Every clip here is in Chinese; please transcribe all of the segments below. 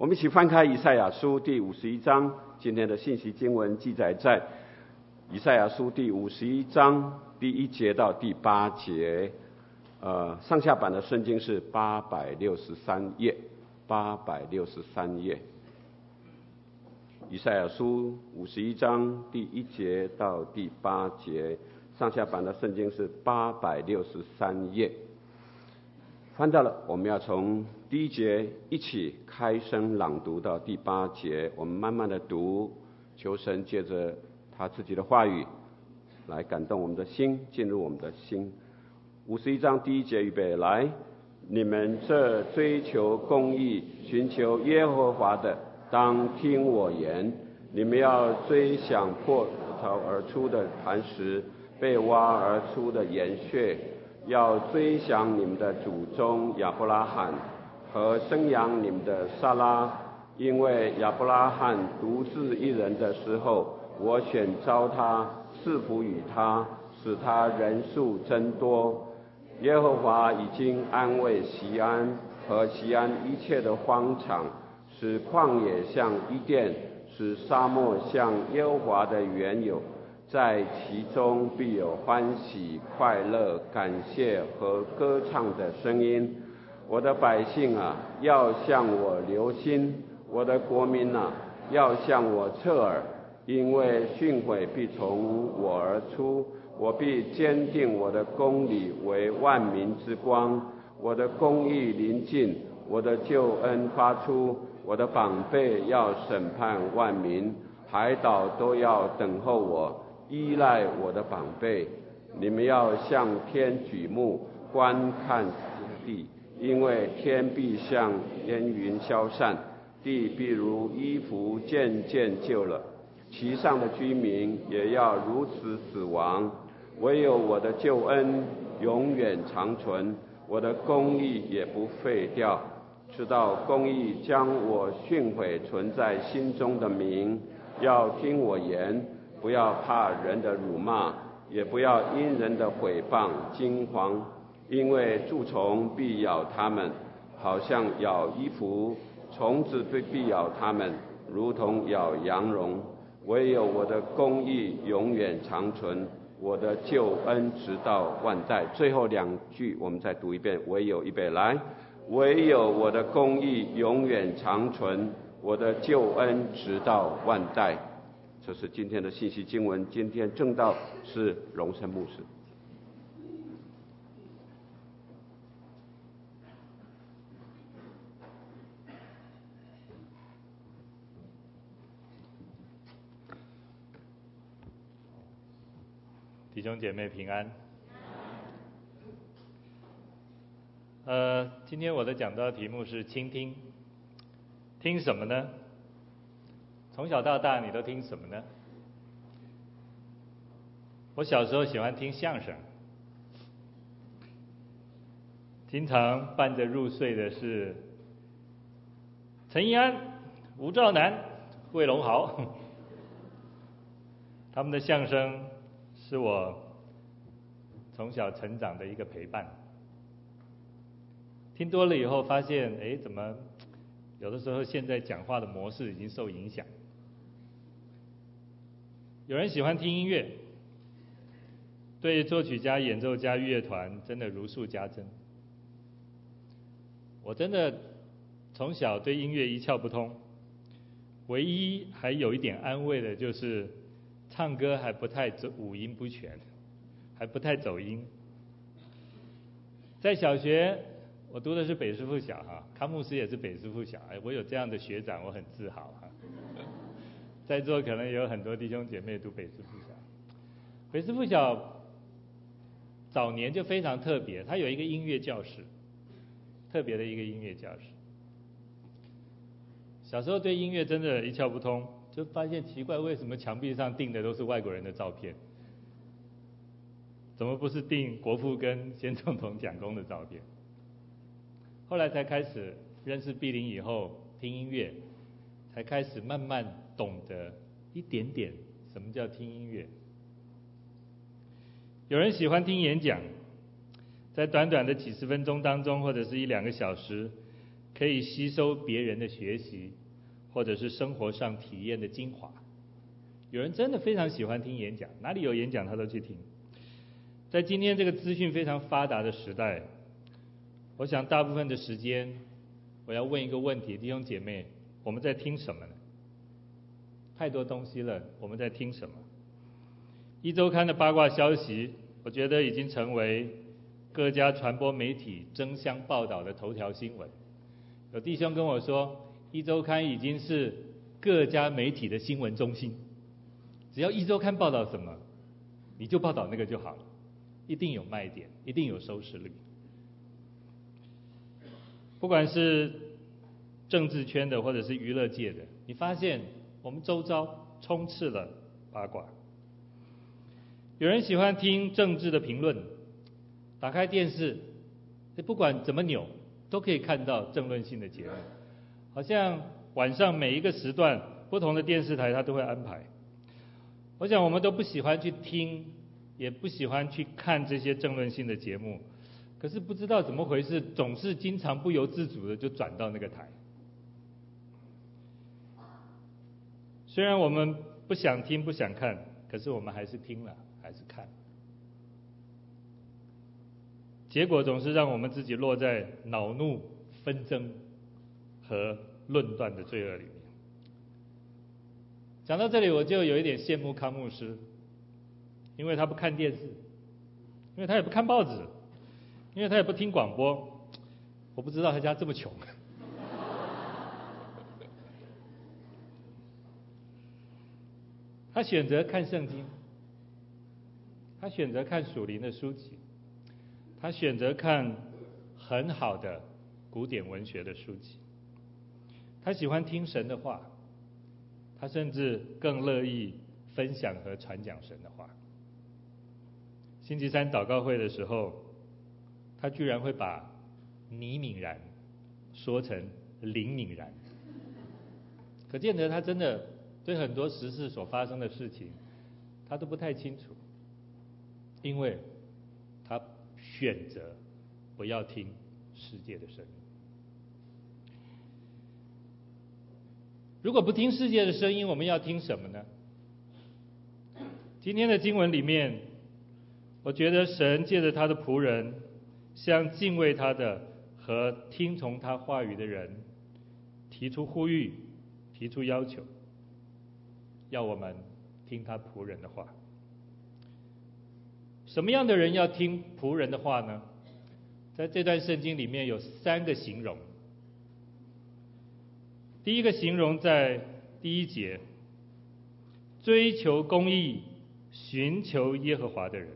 我们一起翻开以赛亚书第五十一章，今天的信息经文记载在以赛亚书第五十一章第一节到第八节。呃，上下版的圣经是八百六十三页，八百六十三页。以赛亚书五十一章第一节到第八节，上下版的圣经是八百六十三页。翻到了，我们要从第一节一起开声朗读到第八节，我们慢慢的读，求神借着他自己的话语来感动我们的心，进入我们的心。五十一章第一节，预备来，你们这追求公义、寻求耶和华的，当听我言。你们要追想破槽而出的磐石，被挖而出的岩穴。要追想你们的祖宗亚伯拉罕和生养你们的撒拉，因为亚伯拉罕独自一人的时候，我选召他，赐福与他，使他人数增多。耶和华已经安慰西安和西安一切的荒场，使旷野像伊甸，使沙漠像耶和华的园囿。在其中必有欢喜、快乐、感谢和歌唱的声音。我的百姓啊，要向我留心；我的国民啊，要向我侧耳，因为训诲必从我而出，我必坚定我的公理为万民之光。我的公义临近，我的救恩发出，我的膀臂要审判万民，海岛都要等候我。依赖我的膀臂，你们要向天举目观看地，因为天必像烟云消散，地必如衣服渐渐旧了，其上的居民也要如此死亡。唯有我的救恩永远长存，我的公义也不废掉，直到公义将我训诲存在心中的民，要听我言。不要怕人的辱骂，也不要因人的毁谤惊慌，因为蛀虫必咬他们，好像咬衣服；虫子必必咬他们，如同咬羊绒。唯有我的公义永远长存，我的救恩直到万代。最后两句我们再读一遍：唯有预备来，唯有我的公义永远长存，我的救恩直到万代。这是今天的信息经文。今天正道是荣生牧师。弟兄姐妹平安。呃，今天我的讲道题目是倾听，听什么呢？从小到大，你都听什么呢？我小时候喜欢听相声，经常伴着入睡的是陈一安、吴兆南、魏龙豪，他们的相声是我从小成长的一个陪伴。听多了以后，发现哎，怎么有的时候现在讲话的模式已经受影响。有人喜欢听音乐，对作曲家、演奏家、乐团真的如数家珍。我真的从小对音乐一窍不通，唯一还有一点安慰的就是唱歌还不太走五音不全，还不太走音。在小学，我读的是北师附小哈，康牧师也是北师附小，哎，我有这样的学长，我很自豪哈。在座可能有很多弟兄姐妹读北师附小，北师附小早年就非常特别，它有一个音乐教室，特别的一个音乐教室。小时候对音乐真的一窍不通，就发现奇怪，为什么墙壁上钉的都是外国人的照片？怎么不是订国父跟先总统蒋公的照片？后来才开始认识碧林以后，听音乐，才开始慢慢。懂得一点点什么叫听音乐。有人喜欢听演讲，在短短的几十分钟当中，或者是一两个小时，可以吸收别人的学习，或者是生活上体验的精华。有人真的非常喜欢听演讲，哪里有演讲他都去听。在今天这个资讯非常发达的时代，我想大部分的时间，我要问一个问题：弟兄姐妹，我们在听什么呢？太多东西了，我们在听什么？一周刊的八卦消息，我觉得已经成为各家传播媒体争相报道的头条新闻。有弟兄跟我说，一周刊已经是各家媒体的新闻中心，只要一周刊报道什么，你就报道那个就好了。一定有卖点，一定有收视率。不管是政治圈的，或者是娱乐界的，你发现我们周遭充斥了八卦。有人喜欢听政治的评论，打开电视，不管怎么扭，都可以看到政论性的节目。好像晚上每一个时段，不同的电视台它都会安排。我想我们都不喜欢去听。也不喜欢去看这些政论性的节目，可是不知道怎么回事，总是经常不由自主的就转到那个台。虽然我们不想听、不想看，可是我们还是听了，还是看。结果总是让我们自己落在恼怒、纷争和论断的罪恶里面。讲到这里，我就有一点羡慕康牧师。因为他不看电视，因为他也不看报纸，因为他也不听广播，我不知道他家这么穷。他选择看圣经，他选择看属灵的书籍，他选择看很好的古典文学的书籍，他喜欢听神的话，他甚至更乐意分享和传讲神的话。星期三祷告会的时候，他居然会把倪敏然说成林敏然，可见得他真的对很多时事所发生的事情，他都不太清楚，因为他选择不要听世界的声音。如果不听世界的声音，我们要听什么呢？今天的经文里面。我觉得神借着他的仆人，向敬畏他的和听从他话语的人，提出呼吁，提出要求，要我们听他仆人的话。什么样的人要听仆人的话呢？在这段圣经里面有三个形容。第一个形容在第一节，追求公义、寻求耶和华的人。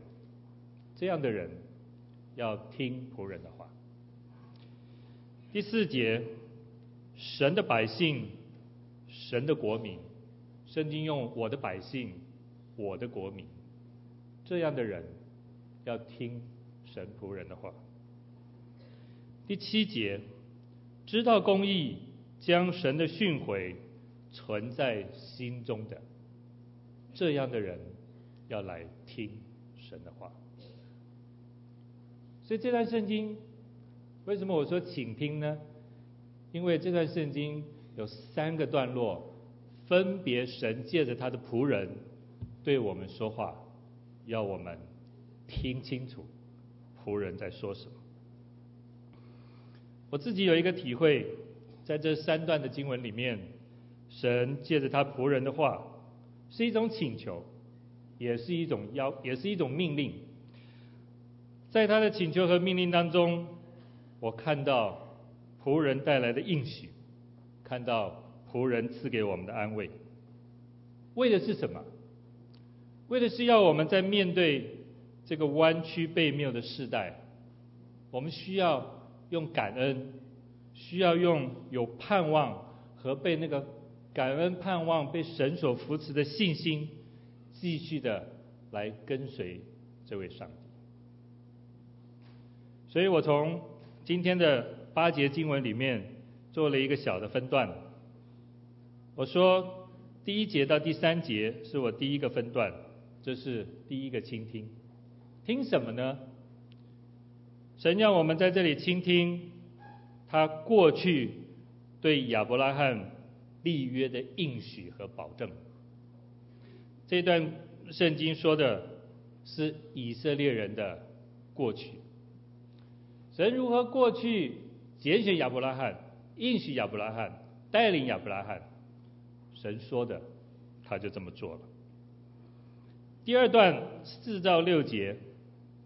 这样的人要听仆人的话。第四节，神的百姓，神的国民，圣经用我的百姓，我的国民，这样的人要听神仆人的话。第七节，知道公义，将神的训诲存在心中的，这样的人要来听神的话。所以这段圣经，为什么我说请听呢？因为这段圣经有三个段落，分别神借着他的仆人对我们说话，要我们听清楚仆人在说什么。我自己有一个体会，在这三段的经文里面，神借着他仆人的话，是一种请求，也是一种要，也是一种命令。在他的请求和命令当中，我看到仆人带来的应许，看到仆人赐给我们的安慰。为的是什么？为的是要我们在面对这个弯曲背谬的世代，我们需要用感恩，需要用有盼望和被那个感恩盼望被神所扶持的信心，继续的来跟随这位上帝。所以我从今天的八节经文里面做了一个小的分段。我说第一节到第三节是我第一个分段，这是第一个倾听。听什么呢？神让我们在这里倾听他过去对亚伯拉罕立约的应许和保证。这段圣经说的是以色列人的过去，神如何过去拣选亚伯拉罕，应许亚伯拉罕，带领亚伯拉罕，神说的，他就这么做了。第二段四到六节，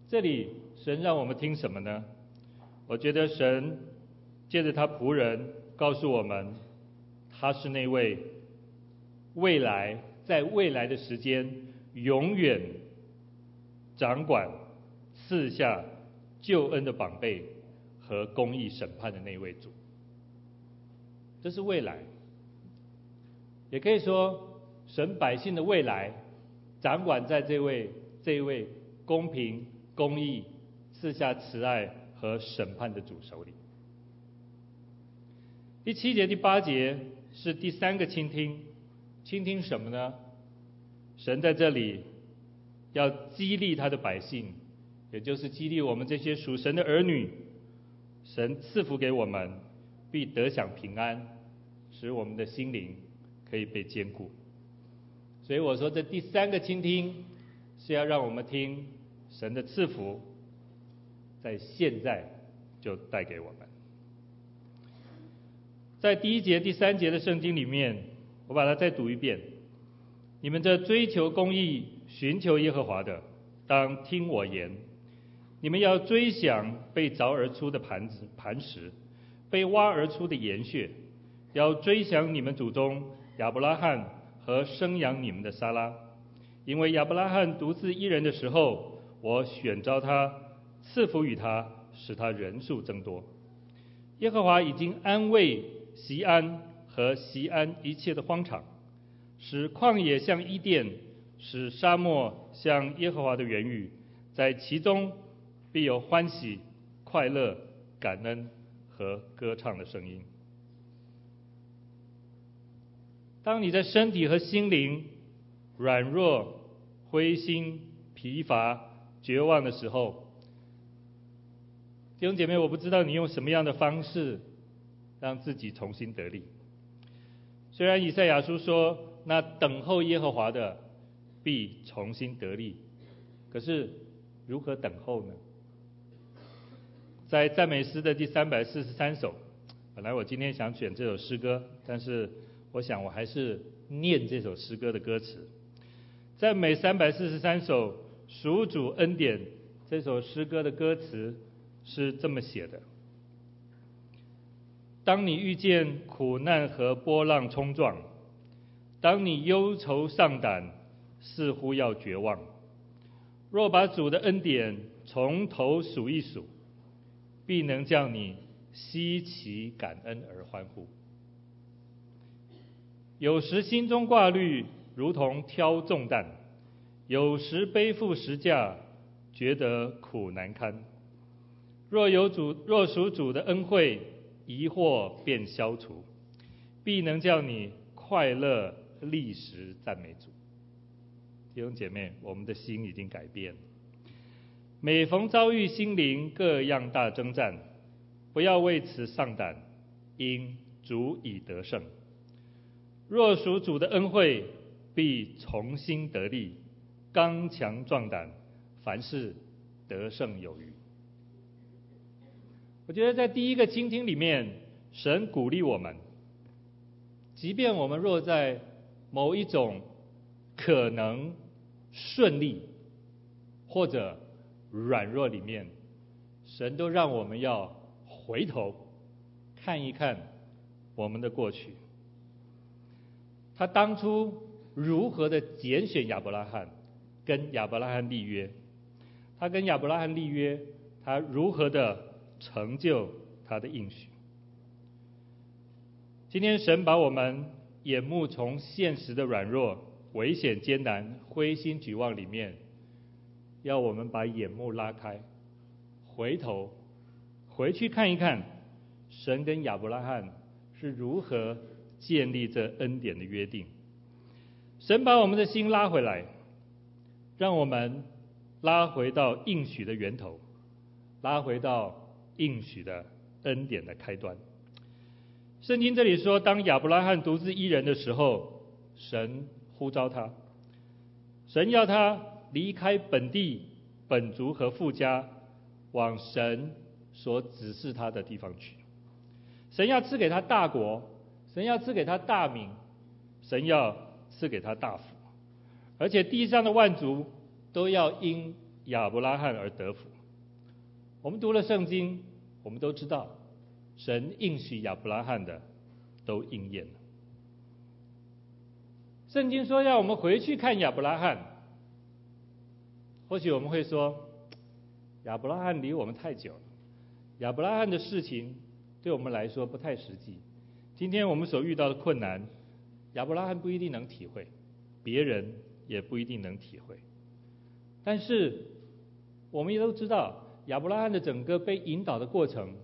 这里神让我们听什么呢？我觉得神借着他仆人告诉我们，他是那位未来在未来的时间永远掌管赐下救恩的宝贝和公义审判的那位主。这是未来，也可以说神百姓的未来掌管在这位这一位公平公义赐下慈爱和审判的主手里。第七节、第八节是第三个倾听，倾听什么呢？神在这里要激励他的百姓，也就是激励我们这些属神的儿女，神赐福给我们，必得享平安，使我们的心灵可以被坚固。所以我说，这第三个倾听是要让我们听神的赐福。在现在就带给我们。在第一节、第三节的圣经里面，我把它再读一遍。你们这追求公义、寻求耶和华的，当听我言。你们要追想被凿而出的磐子、磐石，被挖而出的岩穴，要追想你们祖宗亚伯拉罕和生养你们的撒拉，因为亚伯拉罕独自一人的时候，我选召他。赐福与他，使他人数增多。耶和华已经安慰锡安和锡安一切的荒场，使旷野像伊甸，使沙漠像耶和华的园宇，在其中必有欢喜、快乐、感恩和歌唱的声音。当你的身体和心灵软弱、灰心、疲乏、绝望的时候，弟兄姐妹，我不知道你用什么样的方式让自己重新得力。虽然以赛亚书说，那等候耶和华的必重新得力，可是如何等候呢？在赞美诗的第三百四十三首，本来我今天想选这首诗歌，但是我想我还是念这首诗歌的歌词。赞美三百四十三首属主恩典这首诗歌的歌词。是这么写的：当你遇见苦难和波浪冲撞，当你忧愁丧胆，似乎要绝望，若把主的恩典从头数一数，必能叫你希奇感恩而欢呼。有时心中挂虑，如同挑重担；有时背负十架，觉得苦难堪。若有主，若属主的恩惠，疑惑便消除，必能叫你快乐立时赞美主。弟兄姐妹，我们的心已经改变。每逢遭遇心灵各样大征战，不要为此丧胆，因主已得胜。若属主的恩惠，必重新得力，刚强壮胆，凡事得胜有余。我觉得在第一个倾听里面，神鼓励我们，即便我们若在某一种可能顺利或者软弱里面，神都让我们要回头看一看我们的过去。他当初如何的拣选亚伯拉罕，跟亚伯拉罕立约，他跟亚伯拉罕立约，他如何的。成就他的应许。今天神把我们眼目从现实的软弱、危险、艰难、灰心、绝望里面，要我们把眼目拉开，回头回去看一看，神跟亚伯拉罕是如何建立这恩典的约定。神把我们的心拉回来，让我们拉回到应许的源头，拉回到。应许的恩典的开端。圣经这里说，当亚伯拉罕独自一人的时候，神呼召他，神要他离开本地、本族和父家，往神所指示他的地方去。神要赐给他大国，神要赐给他大名，神要赐给他大福，而且地上的万族都要因亚伯拉罕而得福。我们读了圣经，我们都知道，神应许亚伯拉罕的都应验了。圣经说要我们回去看亚伯拉罕，或许我们会说，亚伯拉罕离我们太久了，亚伯拉罕的事情对我们来说不太实际。今天我们所遇到的困难，亚伯拉罕不一定能体会，别人也不一定能体会。但是我们也都知道。亚伯拉罕的整个被引导的过程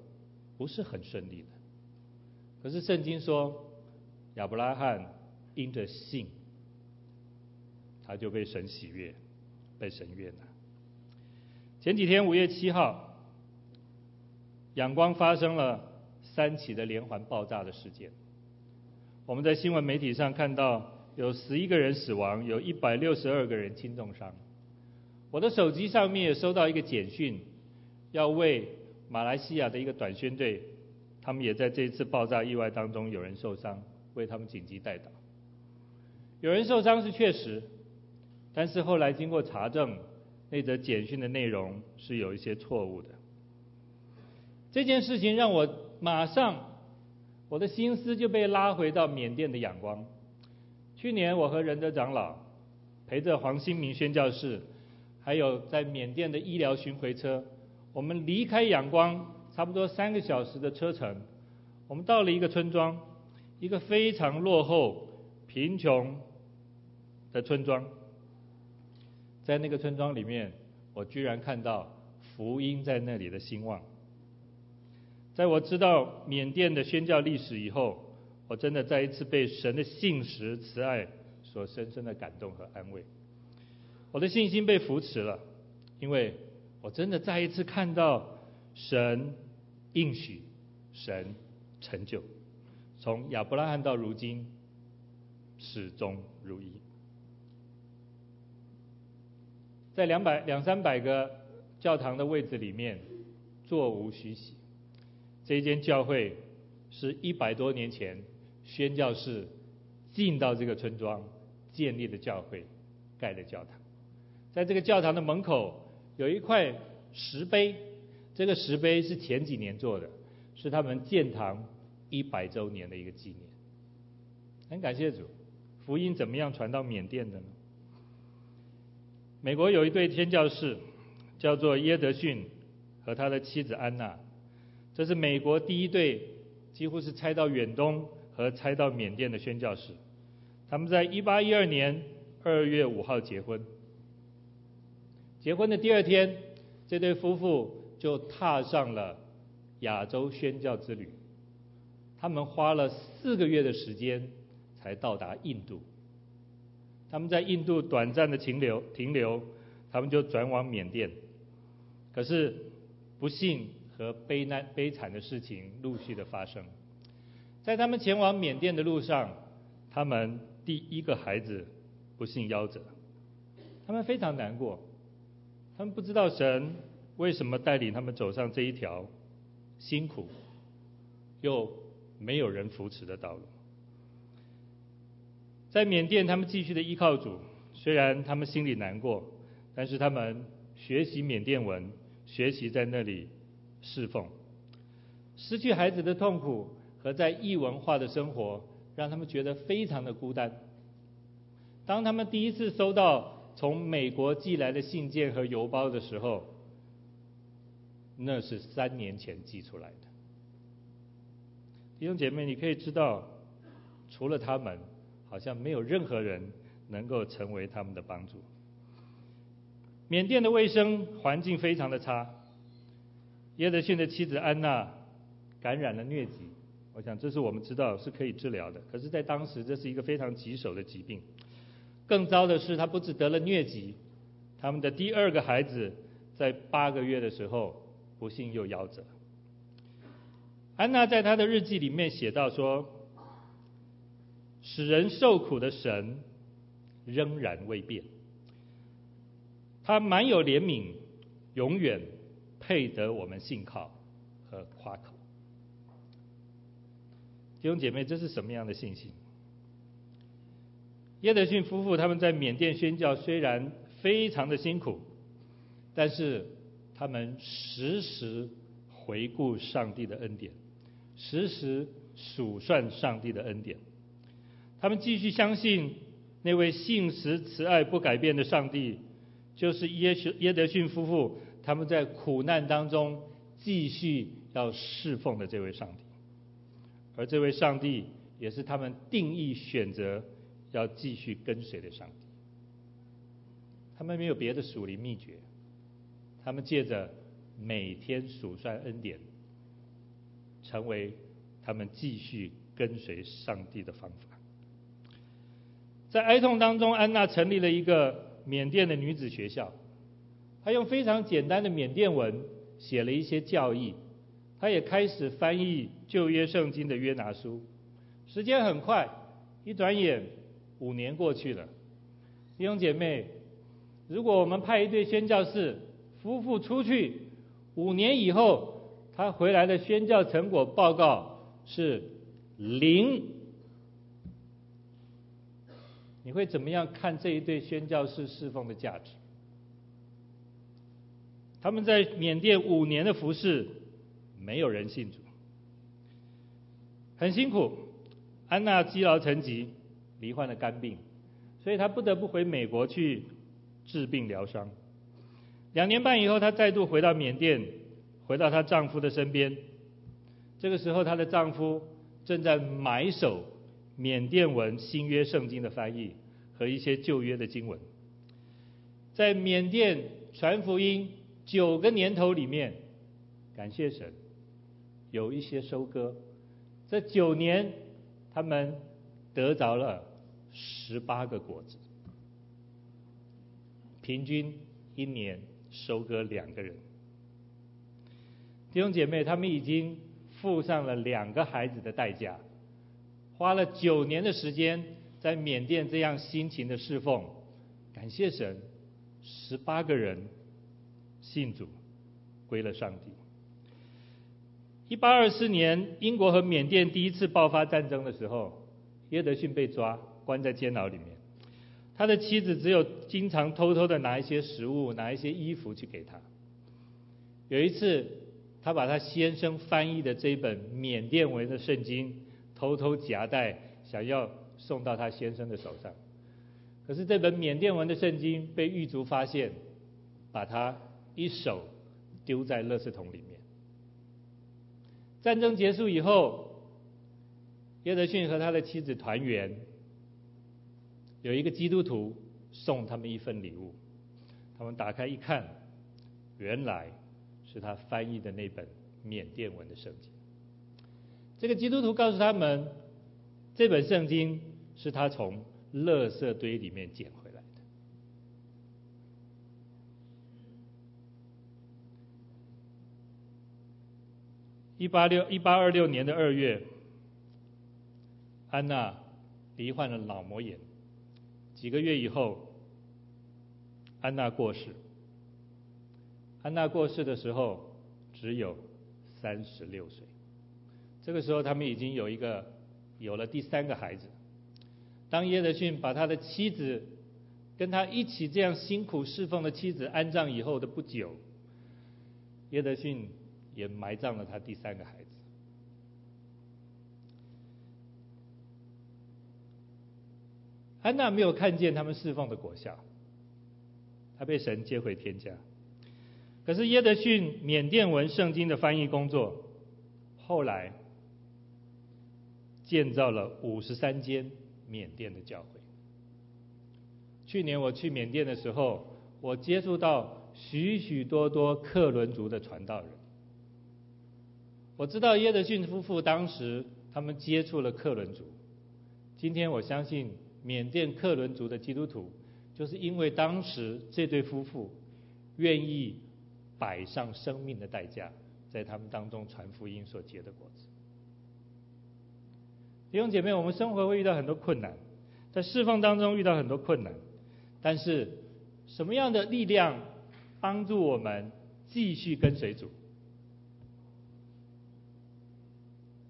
不是很顺利的，可是圣经说，亚伯拉罕因着信，他就被神喜悦，被神悦纳。前几天五月七号，仰光发生了三起的连环爆炸的事件，我们在新闻媒体上看到有十一个人死亡，有一百六十二个人轻重伤。我的手机上面也收到一个简讯。要为马来西亚的一个短宣队，他们也在这一次爆炸意外当中有人受伤，为他们紧急代祷。有人受伤是确实，但是后来经过查证，那则简讯的内容是有一些错误的。这件事情让我马上，我的心思就被拉回到缅甸的仰光。去年我和仁德长老陪着黄新明宣教士，还有在缅甸的医疗巡回车。我们离开仰光差不多三个小时的车程，我们到了一个村庄，一个非常落后、贫穷的村庄。在那个村庄里面，我居然看到福音在那里的兴旺。在我知道缅甸的宣教历史以后，我真的再一次被神的信实、慈爱所深深的感动和安慰。我的信心被扶持了，因为。我真的再一次看到神应许，神成就，从亚伯拉罕到如今始终如一。在两百两三百个教堂的位置里面，座无虚席。这间教会是一百多年前宣教士进到这个村庄建立的教会，盖的教堂。在这个教堂的门口。有一块石碑，这个石碑是前几年做的，是他们建堂一百周年的一个纪念。很感谢主，福音怎么样传到缅甸的呢？美国有一对宣教士，叫做耶德逊和他的妻子安娜，这是美国第一对几乎是拆到远东和拆到缅甸的宣教士。他们在一八一二年二月五号结婚。结婚的第二天，这对夫妇就踏上了亚洲宣教之旅。他们花了四个月的时间才到达印度。他们在印度短暂的停留，停留，他们就转往缅甸。可是不幸和悲难悲惨的事情陆续的发生。在他们前往缅甸的路上，他们第一个孩子不幸夭折，他们非常难过。他们不知道神为什么带领他们走上这一条辛苦又没有人扶持的道路。在缅甸，他们继续的依靠主，虽然他们心里难过，但是他们学习缅甸文，学习在那里侍奉。失去孩子的痛苦和在异文化的生活，让他们觉得非常的孤单。当他们第一次收到从美国寄来的信件和邮包的时候，那是三年前寄出来的。弟兄姐妹，你可以知道，除了他们，好像没有任何人能够成为他们的帮助。缅甸的卫生环境非常的差，耶德逊的妻子安娜感染了疟疾，我想这是我们知道是可以治疗的，可是，在当时这是一个非常棘手的疾病。更糟的是，他不止得了疟疾，他们的第二个孩子在八个月的时候不幸又夭折。安娜在她的日记里面写到说：“使人受苦的神仍然未变，他满有怜悯，永远配得我们信靠和夸口。”弟兄姐妹，这是什么样的信心？耶德逊夫妇他们在缅甸宣教，虽然非常的辛苦，但是他们时时回顾上帝的恩典，时时数算上帝的恩典。他们继续相信那位信实慈爱不改变的上帝，就是耶耶德逊夫妇他们在苦难当中继续要侍奉的这位上帝，而这位上帝也是他们定义选择。要继续跟随的上帝，他们没有别的属灵秘诀，他们借着每天数算恩典，成为他们继续跟随上帝的方法。在哀痛当中，安娜成立了一个缅甸的女子学校，他用非常简单的缅甸文写了一些教义，他也开始翻译旧约圣经的约拿书。时间很快，一转眼。五年过去了，弟兄姐妹，如果我们派一对宣教士夫妇出去，五年以后他回来的宣教成果报告是零，你会怎么样看这一对宣教士侍奉的价值？他们在缅甸五年的服侍，没有人信主，很辛苦，安娜积劳成疾。罹患了肝病，所以她不得不回美国去治病疗伤。两年半以后，她再度回到缅甸，回到她丈夫的身边。这个时候，她的丈夫正在买手缅甸文新约圣经的翻译和一些旧约的经文。在缅甸传福音九个年头里面，感谢神，有一些收割。这九年，他们得着了。十八个果子，平均一年收割两个人。弟兄姐妹，他们已经付上了两个孩子的代价，花了九年的时间在缅甸这样辛勤的侍奉。感谢神，十八个人信主，归了上帝。一八二四年，英国和缅甸第一次爆发战争的时候，耶德逊被抓。关在监牢里面，他的妻子只有经常偷偷的拿一些食物、拿一些衣服去给他。有一次，他把他先生翻译的这本缅甸文的圣经偷偷夹带，想要送到他先生的手上。可是这本缅甸文的圣经被狱卒发现，把他一手丢在垃圾桶里面。战争结束以后，耶德逊和他的妻子团圆。有一个基督徒送他们一份礼物，他们打开一看，原来是他翻译的那本缅甸文的圣经。这个基督徒告诉他们，这本圣经是他从垃圾堆里面捡回来的。一八六一八二六年的二月，安娜罹患了脑膜炎。几个月以后，安娜过世。安娜过世的时候只有三十六岁。这个时候，他们已经有一个有了第三个孩子。当耶德逊把他的妻子跟他一起这样辛苦侍奉的妻子安葬以后的不久，耶德逊也埋葬了他第三个孩子。安娜没有看见他们侍奉的果效，她被神接回天家。可是耶德逊缅甸文圣经的翻译工作，后来建造了五十三间缅甸的教会。去年我去缅甸的时候，我接触到许许多多克伦族的传道人。我知道耶德逊夫妇当时他们接触了克伦族，今天我相信。缅甸克伦族的基督徒，就是因为当时这对夫妇愿意摆上生命的代价，在他们当中传福音所结的果子。弟兄姐妹，我们生活会遇到很多困难，在侍奉当中遇到很多困难，但是什么样的力量帮助我们继续跟随主？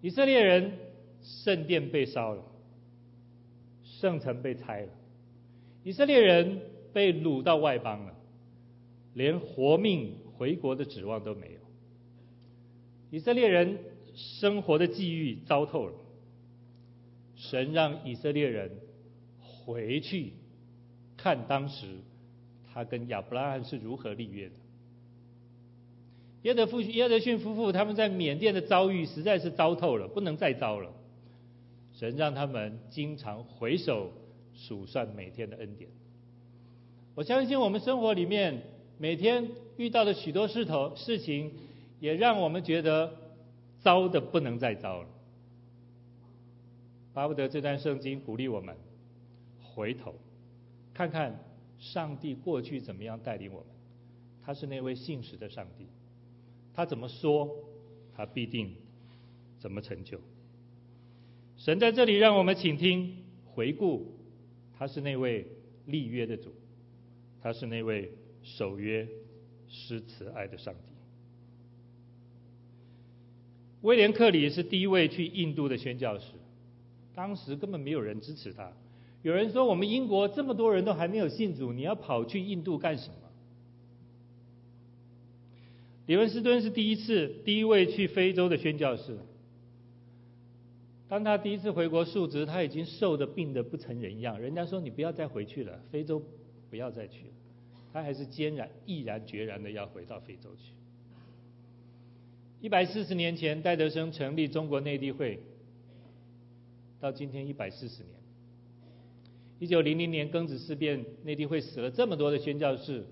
以色列人圣殿被烧了，圣城被拆了，以色列人被掳到外邦了，连活命回国的指望都没有。以色列人生活的际遇糟透了。神让以色列人回去看当时他跟亚伯拉罕是如何立约的。耶德夫耶德逊夫妇他们在缅甸的遭遇实在是糟透了，不能再糟了。神让他们经常回首数算每天的恩典。我相信我们生活里面每天遇到的许多事头事情，也让我们觉得糟的不能再糟了。巴不得这段圣经鼓励我们回头看看上帝过去怎么样带领我们，他是那位信实的上帝，他怎么说，他必定怎么成就。神在这里让我们倾听回顾，他是那位立约的主，他是那位守约施慈爱的上帝。威廉克里是第一位去印度的宣教士。当时根本没有人支持他。有人说：“我们英国这么多人都还没有信主，你要跑去印度干什么？”李文斯敦是第一次、第一位去非洲的宣教士。当他第一次回国述职，他已经瘦的病的不成人样。人家说：“你不要再回去了，非洲不要再去了。”他还是坚然、毅然决然的要回到非洲去。一百四十年前，戴德生成立中国内地会。到今天一百四十年，一九零零年庚子事变，内地会死了这么多的宣教士，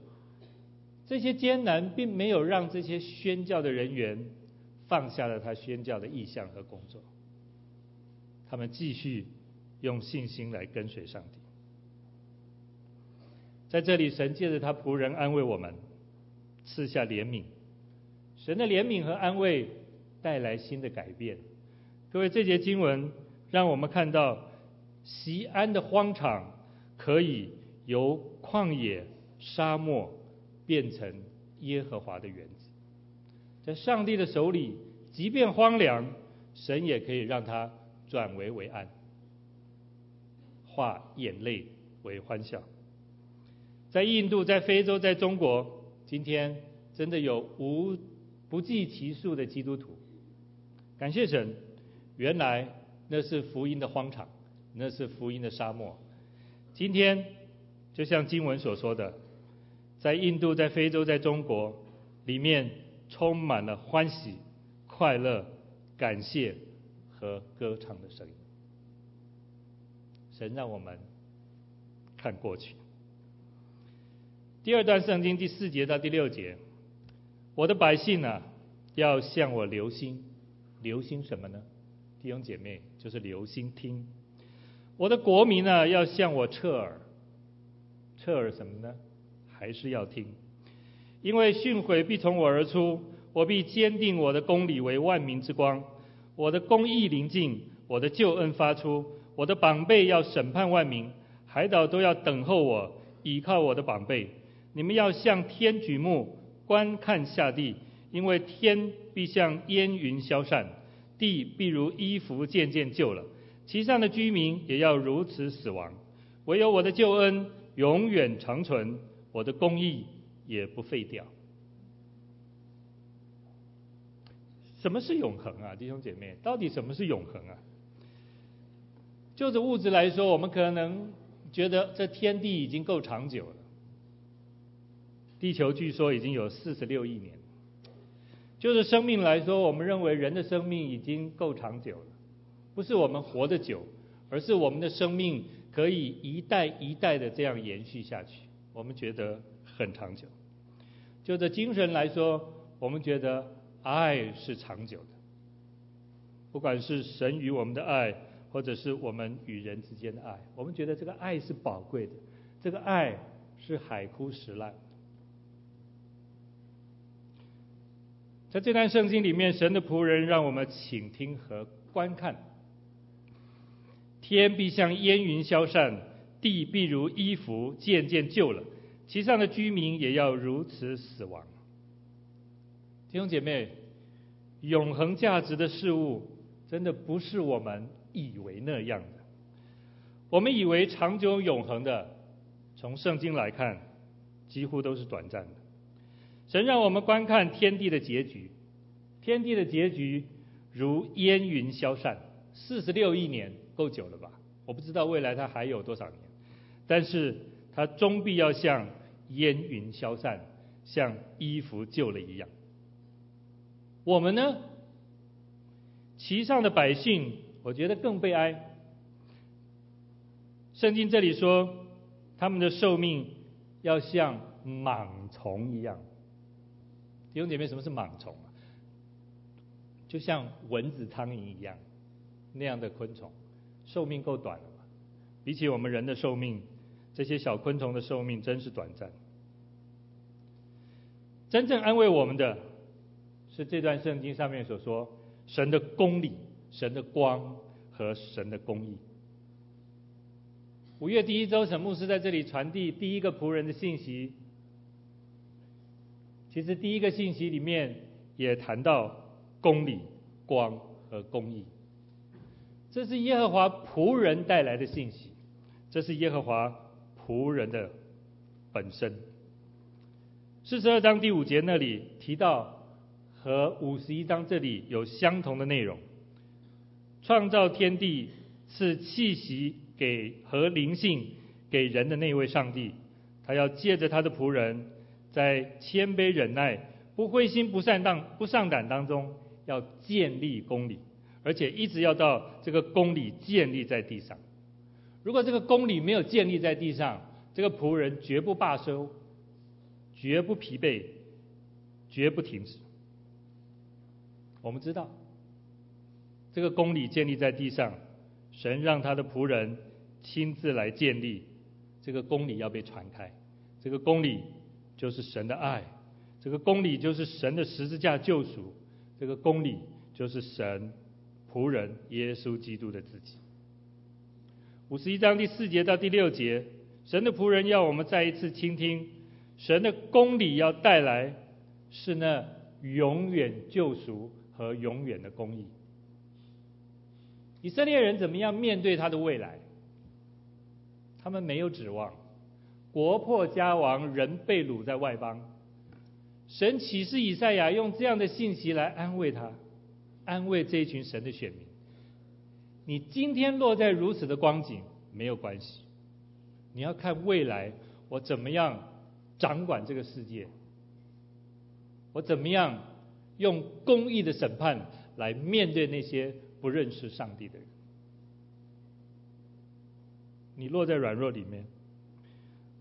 这些艰难并没有让这些宣教的人员放下了他宣教的意向和工作，他们继续用信心来跟随上帝。在这里，神借着他仆人安慰我们，赐下怜悯，神的怜悯和安慰带来新的改变。各位，这节经文。让我们看到，西安的荒场可以由旷野、沙漠变成耶和华的园子。在上帝的手里，即便荒凉，神也可以让它转危为安，化眼泪为欢笑。在印度、在非洲、在中国，今天真的有无不计其数的基督徒。感谢神，原来。那是福音的荒场，那是福音的沙漠。今天，就像经文所说的，在印度、在非洲、在中国，里面充满了欢喜、快乐、感谢和歌唱的声音。神让我们看过去。第二段圣经第四节到第六节，我的百姓啊，要向我留心，留心什么呢？弟兄姐妹，就是留心听。我的国民呢，要向我侧耳，侧耳什么呢？还是要听，因为训诲必从我而出，我必坚定我的公理为万民之光。我的公义临近，我的救恩发出，我的膀臂要审判万民，海岛都要等候我，倚靠我的膀臂。你们要向天举目，观看下地，因为天必像烟云消散。地必如衣服渐渐旧了，其上的居民也要如此死亡。唯有我的救恩永远长存，我的公义也不废掉。什么是永恒啊，弟兄姐妹？到底什么是永恒啊？就着物质来说，我们可能觉得这天地已经够长久了。地球据说已经有四十六亿年。就是生命来说，我们认为人的生命已经够长久了，不是我们活得久，而是我们的生命可以一代一代的这样延续下去，我们觉得很长久。就这精神来说，我们觉得爱是长久的，不管是神与我们的爱，或者是我们与人之间的爱，我们觉得这个爱是宝贵的，这个爱是海枯石烂。在这段圣经里面，神的仆人让我们倾听和观看。天必像烟云消散，地必如衣服渐渐旧了，其上的居民也要如此死亡。弟兄姐妹，永恒价值的事物，真的不是我们以为那样的。我们以为长久永恒的，从圣经来看，几乎都是短暂的。神让我们观看天地的结局，天地的结局如烟云消散，四十六亿年够久了吧？我不知道未来它还有多少年，但是它终必要像烟云消散，像衣服旧了一样。我们呢？其上的百姓，我觉得更悲哀。圣经这里说，他们的寿命要像蟒虫一样。弟兄姐妹，什么是蟒虫啊？就像蚊子、苍蝇一样那样的昆虫，寿命够短了吧？比起我们人的寿命，这些小昆虫的寿命真是短暂。真正安慰我们的，是这段圣经上面所说神的公理、神的光和神的公义。五月第一周，沈牧师在这里传递第一个仆人的信息。其实第一个信息里面也谈到公理、光和公义，这是耶和华仆人带来的信息，这是耶和华仆人的本身。四十二章第五节那里提到，和五十一章这里有相同的内容。创造天地、是气息给和灵性给人的那位上帝，他要借着他的仆人。在谦卑忍耐、不灰心、不善当、不上胆当中，要建立公理，而且一直要到这个公理建立在地上。如果这个公理没有建立在地上，这个仆人绝不罢休，绝不疲惫，绝不停止。我们知道，这个公理建立在地上，神让他的仆人亲自来建立，这个公理要被传开，这个公理。就是神的爱，这个公理就是神的十字架救赎，这个公理就是神仆人耶稣基督的自己。五十一章第四节到第六节，神的仆人要我们再一次倾听，神的公理要带来是那永远救赎和永远的公义。以色列人怎么样面对他的未来？他们没有指望。国破家亡，人被掳在外邦。神启示以赛亚用这样的信息来安慰他，安慰这一群神的选民。你今天落在如此的光景没有关系，你要看未来我怎么样掌管这个世界，我怎么样用公义的审判来面对那些不认识上帝的人。你落在软弱里面。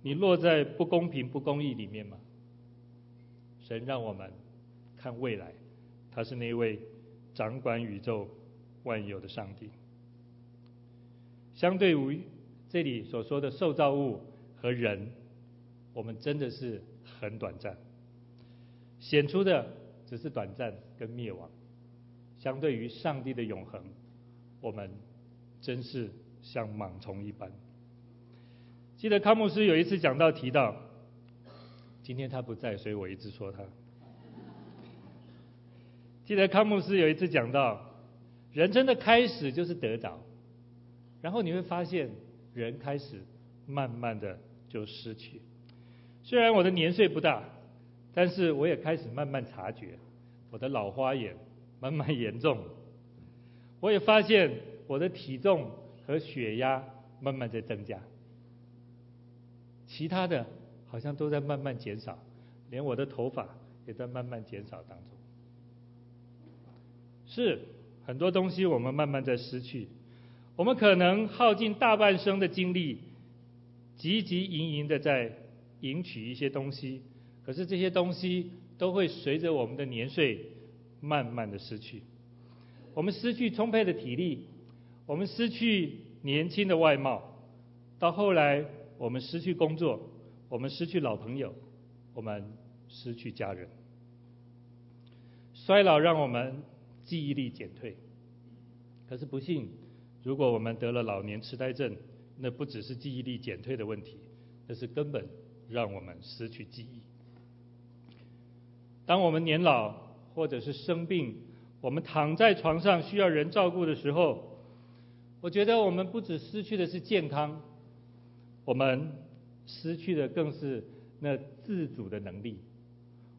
你落在不公平、不公义里面吗？神让我们看未来，他是那位掌管宇宙万有的上帝。相对于这里所说的受造物和人，我们真的是很短暂，显出的只是短暂跟灭亡。相对于上帝的永恒，我们真是像蟒虫一般。记得康牧师有一次讲到提到，今天他不在，所以我一直说他。记得康牧师有一次讲到，人生的开始就是得着，然后你会发现人开始慢慢的就失去。虽然我的年岁不大，但是我也开始慢慢察觉我的老花眼慢慢严重。我也发现我的体重和血压慢慢在增加。其他的好像都在慢慢减少，连我的头发也在慢慢减少当中。是很多东西我们慢慢在失去，我们可能耗尽大半生的精力，汲汲营营的在赢取一些东西，可是这些东西都会随着我们的年岁慢慢的失去。我们失去充沛的体力，我们失去年轻的外貌，到后来。我们失去工作，我们失去老朋友，我们失去家人。衰老让我们记忆力减退。可是不幸，如果我们得了老年痴呆症，那不只是记忆力减退的问题，那是根本让我们失去记忆。当我们年老或者是生病，我们躺在床上需要人照顾的时候，我觉得我们不只失去的是健康，我们失去的更是那自主的能力，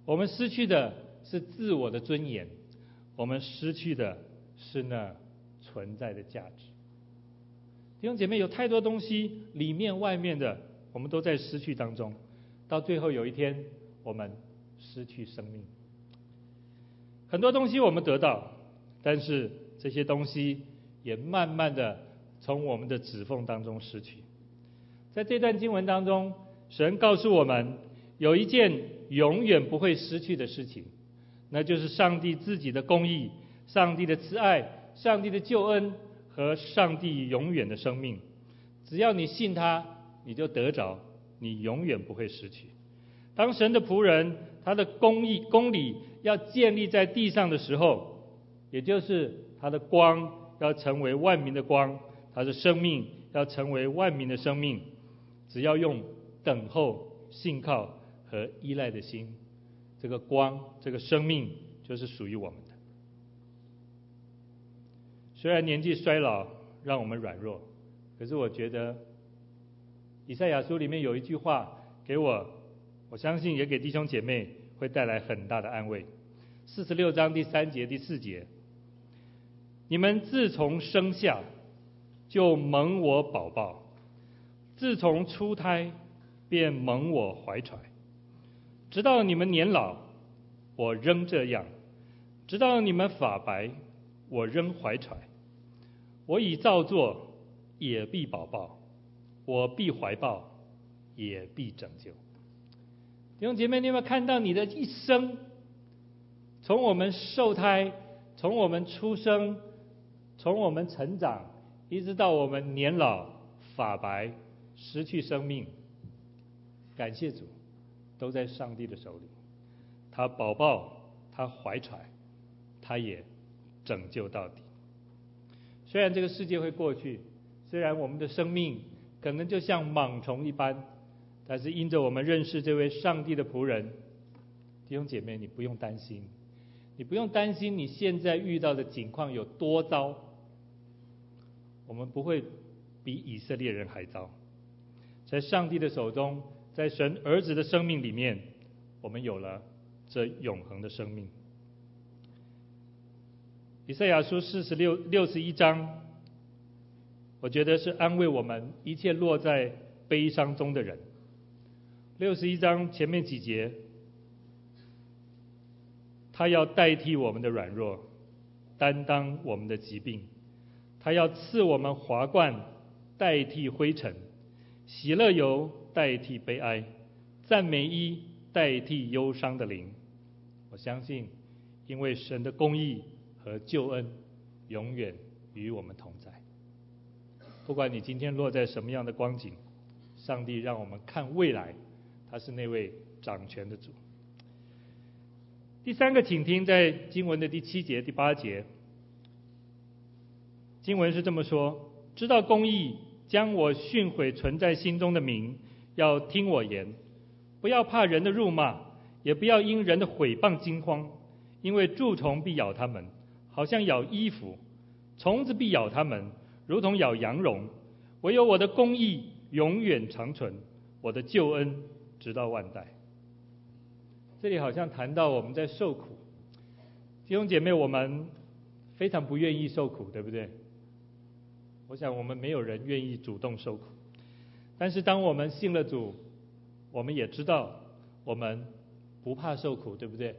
我们失去的是自我的尊严，我们失去的是那存在的价值。弟兄姐妹，有太多东西，里面外面的，我们都在失去当中，到最后有一天，我们失去生命。很多东西我们得到，但是这些东西也慢慢的从我们的指缝当中失去。在这段经文当中，神告诉我们，有一件永远不会失去的事情，那就是上帝自己的公义、上帝的慈爱、上帝的救恩。和上帝永远的生命，只要你信他，你就得着，你永远不会失去。当神的仆人，他的公义、公理要建立在地上的时候，也就是他的光要成为万民的光，他的生命要成为万民的生命，只要用等候、信靠和依赖的心，这个光、这个生命就是属于我们的。虽然年纪衰老让我们软弱，可是我觉得以赛亚书里面有一句话给我，我相信也给弟兄姐妹会带来很大的安慰。四十六章第三节第四节，你们自从生下就蒙我宝宝，自从出胎便蒙我怀揣，直到你们年老，我仍这样；直到你们发白，我仍怀揣。我已造作，也必保抱；我必怀抱，也必拯救。弟兄姐妹，你有没有看到你的一生？从我们受胎，从我们出生，从我们成长，一直到我们年老发白，失去生命。感谢主，都在上帝的手里。他保抱，他怀揣，他也拯救到底。虽然这个世界会过去，虽然我们的生命可能就像蟒虫一般，但是因着我们认识这位上帝的仆人，弟兄姐妹，你不用担心，你不用担心你现在遇到的境况有多糟，我们不会比以色列人还糟，在上帝的手中，在神儿子的生命里面，我们有了这永恒的生命。以赛亚书四十六六十一章，我觉得是安慰我们一切落在悲伤中的人。六十一章前面几节，他要代替我们的软弱，担当我们的疾病；他要赐我们华冠，代替灰尘；喜乐油代替悲哀；赞美衣代替忧伤的灵。我相信，因为神的公义。和救恩永远与我们同在。不管你今天落在什么样的光景，上帝让我们看未来，他是那位掌权的主。第三个，请听在经文的第七节、第八节，经文是这么说：知道公义，将我训诲存在心中的民，要听我言，不要怕人的辱骂，也不要因人的毁谤惊慌，因为蛀虫必咬他们。好像咬衣服，虫子必咬他们，如同咬羊绒。唯有我的公义永远长存，我的救恩直到万代。这里好像谈到我们在受苦，弟兄姐妹，我们非常不愿意受苦，对不对？我想我们没有人愿意主动受苦，但是当我们信了主，我们也知道我们不怕受苦，对不对？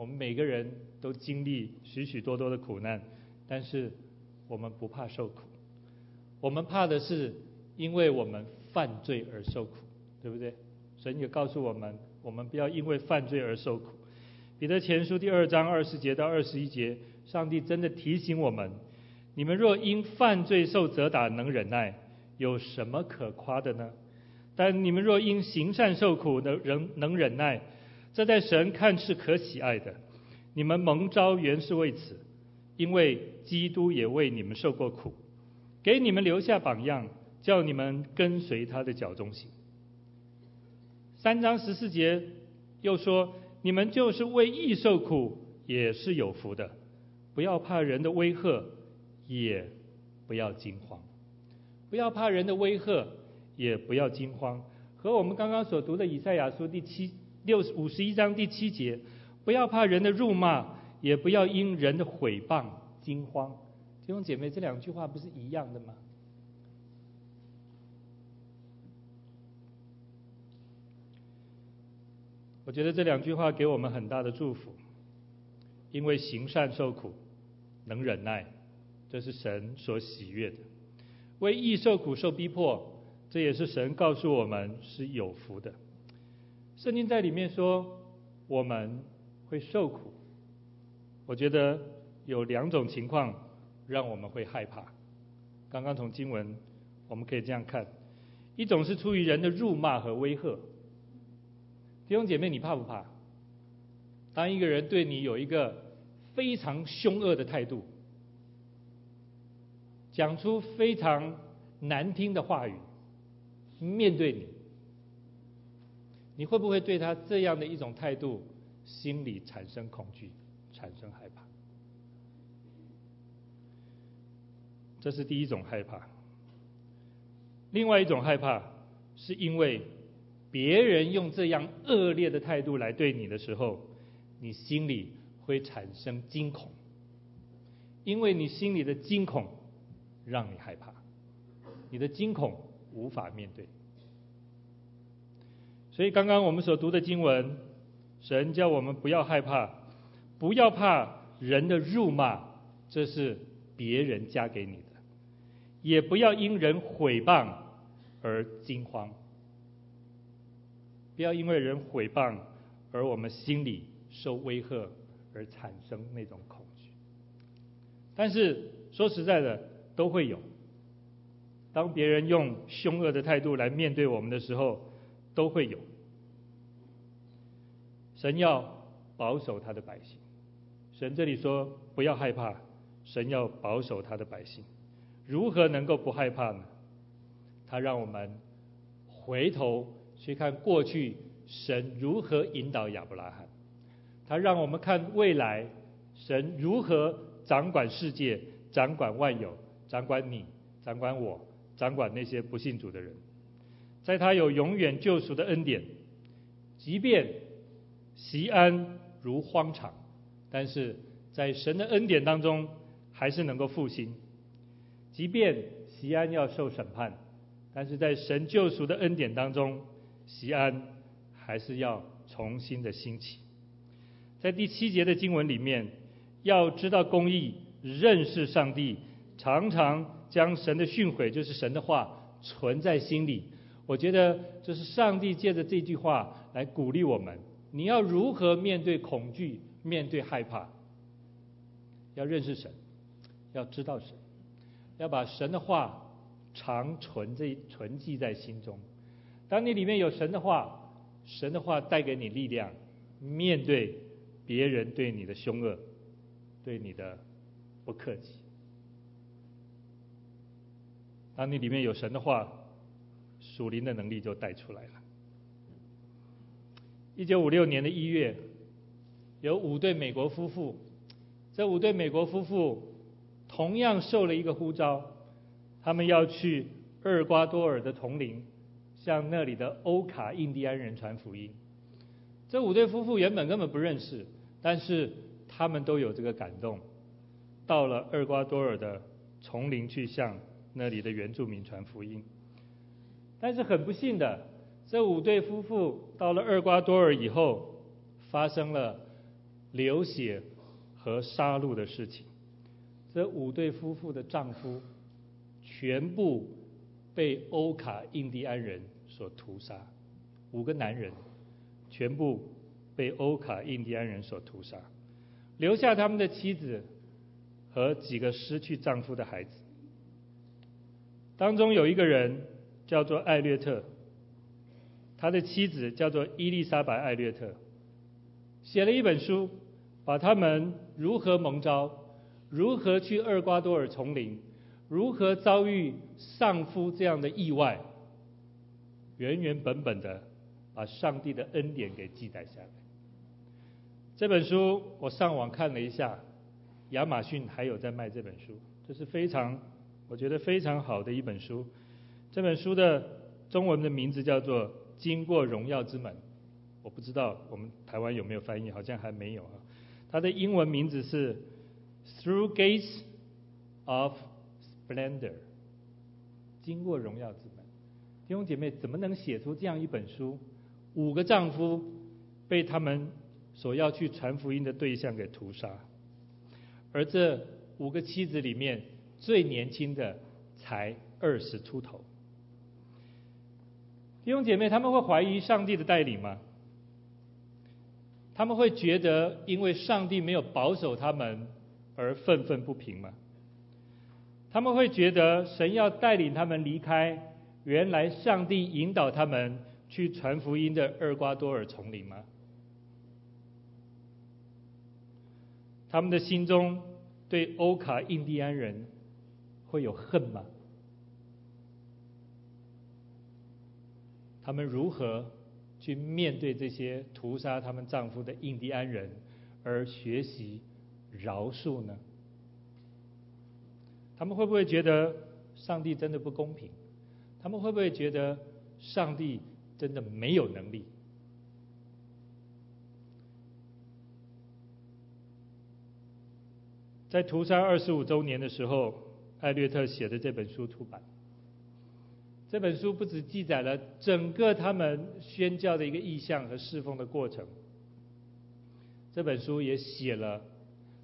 我们每个人都经历许许多多的苦难，但是我们不怕受苦。我们怕的是因为我们犯罪而受苦，对不对？神也告诉我们，我们不要因为犯罪而受苦。彼得前书第二章二十节到二十一节，上帝真的提醒我们：你们若因犯罪受责打能忍耐，有什么可夸的呢？但你们若因行善受苦能能能忍耐。这在神看是可喜爱的。你们蒙召原是为此，因为基督也为你们受过苦，给你们留下榜样，叫你们跟随他的脚踪行。三章十四节又说：你们就是为义受苦，也是有福的。不要怕人的威吓，也不要惊慌。不要怕人的威吓，也不要惊慌。和我们刚刚所读的以赛亚书第七六五十一章第七节，不要怕人的辱骂，也不要因人的毁谤惊慌。弟兄姐妹，这两句话不是一样的吗？我觉得这两句话给我们很大的祝福，因为行善受苦，能忍耐，这是神所喜悦的；为义受苦受逼迫，这也是神告诉我们是有福的。圣经在里面说我们会受苦，我觉得有两种情况让我们会害怕。刚刚从经文我们可以这样看：一种是出于人的辱骂和威吓。弟兄姐妹，你怕不怕？当一个人对你有一个非常凶恶的态度，讲出非常难听的话语，面对你，你会不会对他这样的一种态度，心里产生恐惧，产生害怕？这是第一种害怕。另外一种害怕，是因为。别人用这样恶劣的态度来对你的时候，你心里会产生惊恐，因为你心里的惊恐让你害怕，你的惊恐无法面对。所以刚刚我们所读的经文，神叫我们不要害怕，不要怕人的辱骂，这是别人加给你的，也不要因人毁谤而惊慌。不要因为人毁谤而我们心里受威吓而产生那种恐惧。但是说实在的，都会有。当别人用凶恶的态度来面对我们的时候，都会有。神要保守他的百姓。神这里说不要害怕，神要保守他的百姓。如何能够不害怕呢？他让我们回头。去看过去神如何引导亚伯拉罕，他让我们看未来神如何掌管世界、掌管万有、掌管你、掌管我、掌管那些不信主的人，在他有永远救赎的恩典，即便锡安如荒场，但是在神的恩典当中还是能够复兴；即便锡安要受审判，但是在神救赎的恩典当中。锡安还是要重新的兴起，在第七节的经文里面，要知道公义，认识上帝，常常将神的训诲，就是神的话，存在心里。我觉得这是上帝借着这句话来鼓励我们：你要如何面对恐惧，面对害怕？要认识神，要知道神，要把神的话常存在、存记在心中。当你里面有神的话，神的话带给你力量，面对别人对你的凶恶，对你的不客气。当你里面有神的话，属灵的能力就带出来了。一九五六年的一月，有五对美国夫妇，这五对美国夫妇同样受了一个呼召，他们要去厄瓜多尔的丛林。向那里的欧卡印第安人传福音。这五对夫妇原本根本不认识，但是他们都有这个感动，到了厄瓜多尔的丛林去向那里的原住民传福音。但是很不幸的，这五对夫妇到了厄瓜多尔以后，发生了流血和杀戮的事情。这五对夫妇的丈夫全部。被欧卡印第安人所屠杀，五个男人全部被欧卡印第安人所屠杀，留下他们的妻子和几个失去丈夫的孩子。当中有一个人叫做艾略特，他的妻子叫做伊丽莎白·艾略特，写了一本书，把他们如何蒙召，如何去厄瓜多尔丛林，如何遭遇丧夫这样的意外，原原本本的把上帝的恩典给记载下来。这本书我上网看了一下，亚马逊还有在卖这本书，这是非常我觉得非常好的一本书。这本书的中文的名字叫做《经过荣耀之门》，我不知道我们台湾有没有翻译，好像还没有啊。它的英文名字是《Through Gates of Splendor》，经过荣耀之门。弟兄姐妹，怎么能写出这样一本书？五个丈夫被他们所要去传福音的对象给屠杀，而这五个妻子里面最年轻的才二十出头。弟兄姐妹，他们会怀疑上帝的带领吗？他们会觉得因为上帝没有保守他们而愤愤不平吗？他们会觉得神要带领他们离开原来上帝引导他们去传福音的厄瓜多尔丛林吗？他们的心中对欧卡印第安人会有恨吗？他们如何去面对这些屠杀他们丈夫的印第安人，而学习饶恕呢？他们会不会觉得上帝真的不公平？他们会不会觉得上帝真的没有能力？在屠杀二十五周年的时候，艾略特写的这本书出版。这本书不只记载了整个他们宣教的一个意向和侍奉的过程，这本书也写了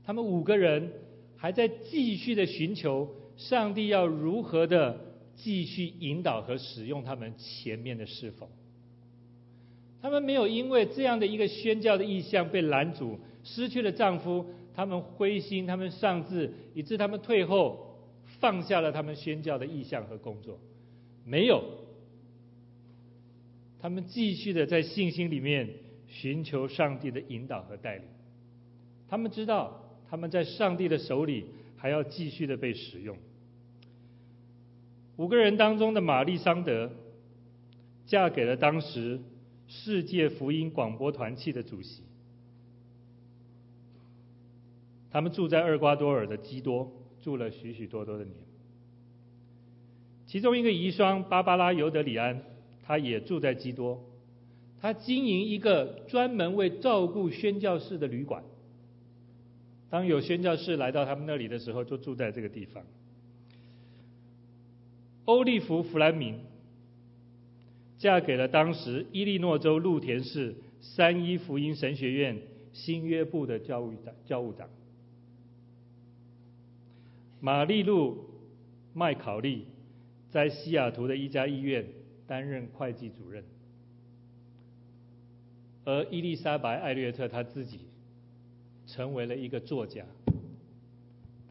他们五个人还在继续的寻求上帝要如何的继续引导和使用他们前面的侍奉。他们没有因为这样的一个宣教的意向被拦阻，失去了丈夫。他们灰心，他们丧志，以致他们退后，放下了他们宣教的意向和工作。没有，他们继续的在信心里面寻求上帝的引导和带领。他们知道他们在上帝的手里还要继续的被使用。五个人当中的玛丽桑德，嫁给了当时世界福音广播团契的主席。他们住在厄瓜多尔的基多，住了许许多多的年。其中一个遗孀芭芭拉尤德里安，她也住在基多，她经营一个专门为照顾宣教士的旅馆。当有宣教士来到他们那里的时候，就住在这个地方。欧利弗弗兰明嫁给了当时伊利诺州鹿田市三一福音神学院新约部的教务长教务长。玛丽露麦考利在西雅图的一家医院担任会计主任，而伊丽莎白艾略特她自己成为了一个作家，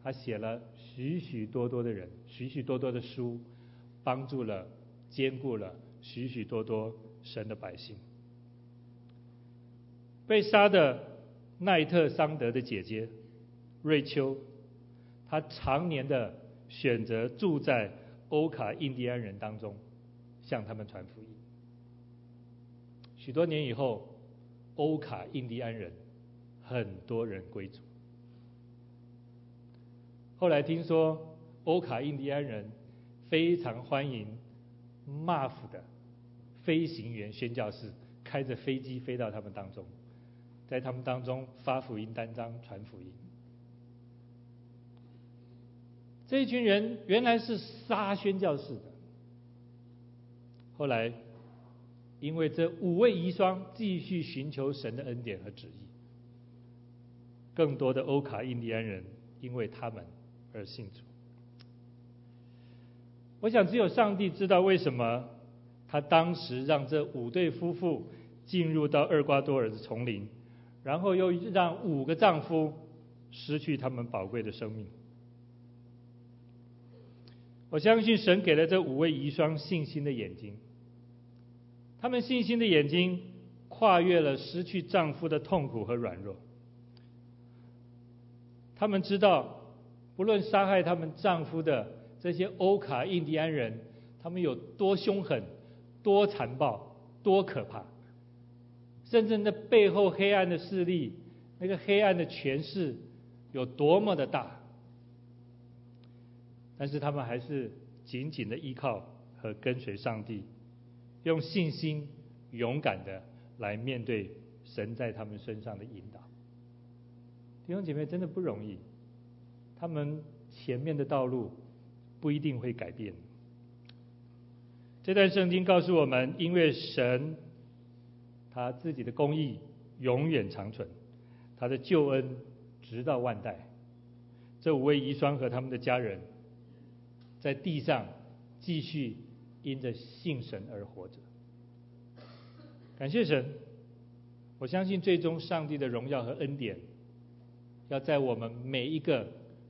她写了许许多多的人，许许多多的书，帮助了、兼顾了许许多多神的百姓。被杀的奈特桑德的姐姐瑞秋。她常年的选择住在欧卡印第安人当中，向他们传福音。许多年以后，欧卡印第安人很多人归主。后来听说，欧卡印第安人非常欢迎 MAF 的飞行员宣教士开着飞机飞到他们当中，在他们当中发福音单张传福音。这一群人原来是杀宣教士的，后来因为这五位遗孀继续寻求神的恩典和旨意，更多的欧卡印第安人因为他们而信主。我想只有上帝知道为什么他当时让这五对夫妇进入到厄瓜多尔的丛林，然后又让五个丈夫失去他们宝贵的生命。我相信神给了这五位遗孀信心的眼睛，他们信心的眼睛跨越了失去丈夫的痛苦和软弱，他们知道，不论杀害他们丈夫的这些欧卡印第安人，他们有多凶狠、多残暴、多可怕，甚至那背后黑暗的势力、那个黑暗的权势有多么的大，但是他们还是紧紧的依靠和跟随上帝，用信心勇敢的来面对神在他们身上的引导。弟兄姐妹真的不容易，他们前面的道路不一定会改变。这段圣经告诉我们，因为神他自己的公义永远长存，他的救恩直到万代。这五位遗孀和他们的家人，在地上继续因着信神而活着。感谢神，我相信最终上帝的荣耀和恩典。要在我们每一个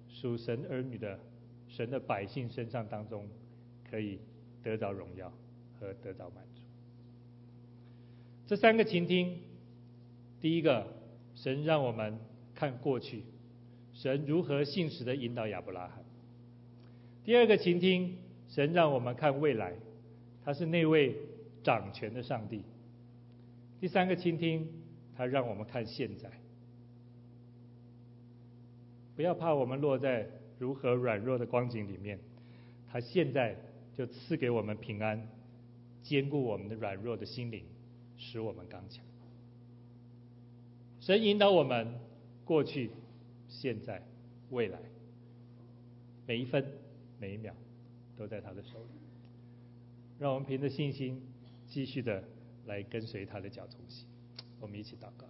属神儿女的神的百姓身上当中，可以得到荣耀和得到满足。这三个倾听，第一个，神让我们看过去，神如何信实的引导亚伯拉罕；第二个倾听，神让我们看未来，他是那位掌权的上帝；第三个倾听，他让我们看现在。不要怕，我们落在如何软弱的光景里面，他现在就赐给我们平安，坚固我们的软弱的心灵，使我们刚强。神引导我们过去、现在、未来，每一分每一秒都在他的手里。让我们凭着信心，继续的来跟随他的脚步行。我们一起祷告。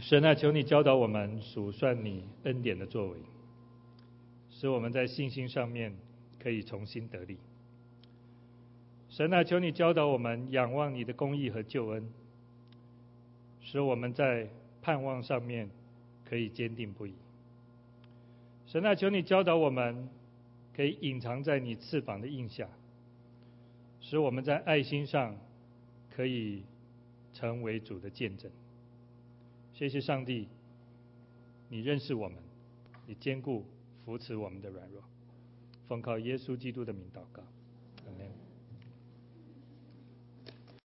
神啊，求你教导我们数算你恩典的作为，使我们在信心上面可以重新得力。神啊，求你教导我们仰望你的公义和救恩，使我们在盼望上面可以坚定不移。神啊，求你教导我们可以隐藏在你翅膀的荫下，使我们在爱心上可以成为主的见证。谢谢上帝，你认识我们，你坚固扶持我们的软弱，奉靠耶稣基督的名祷告，阿门。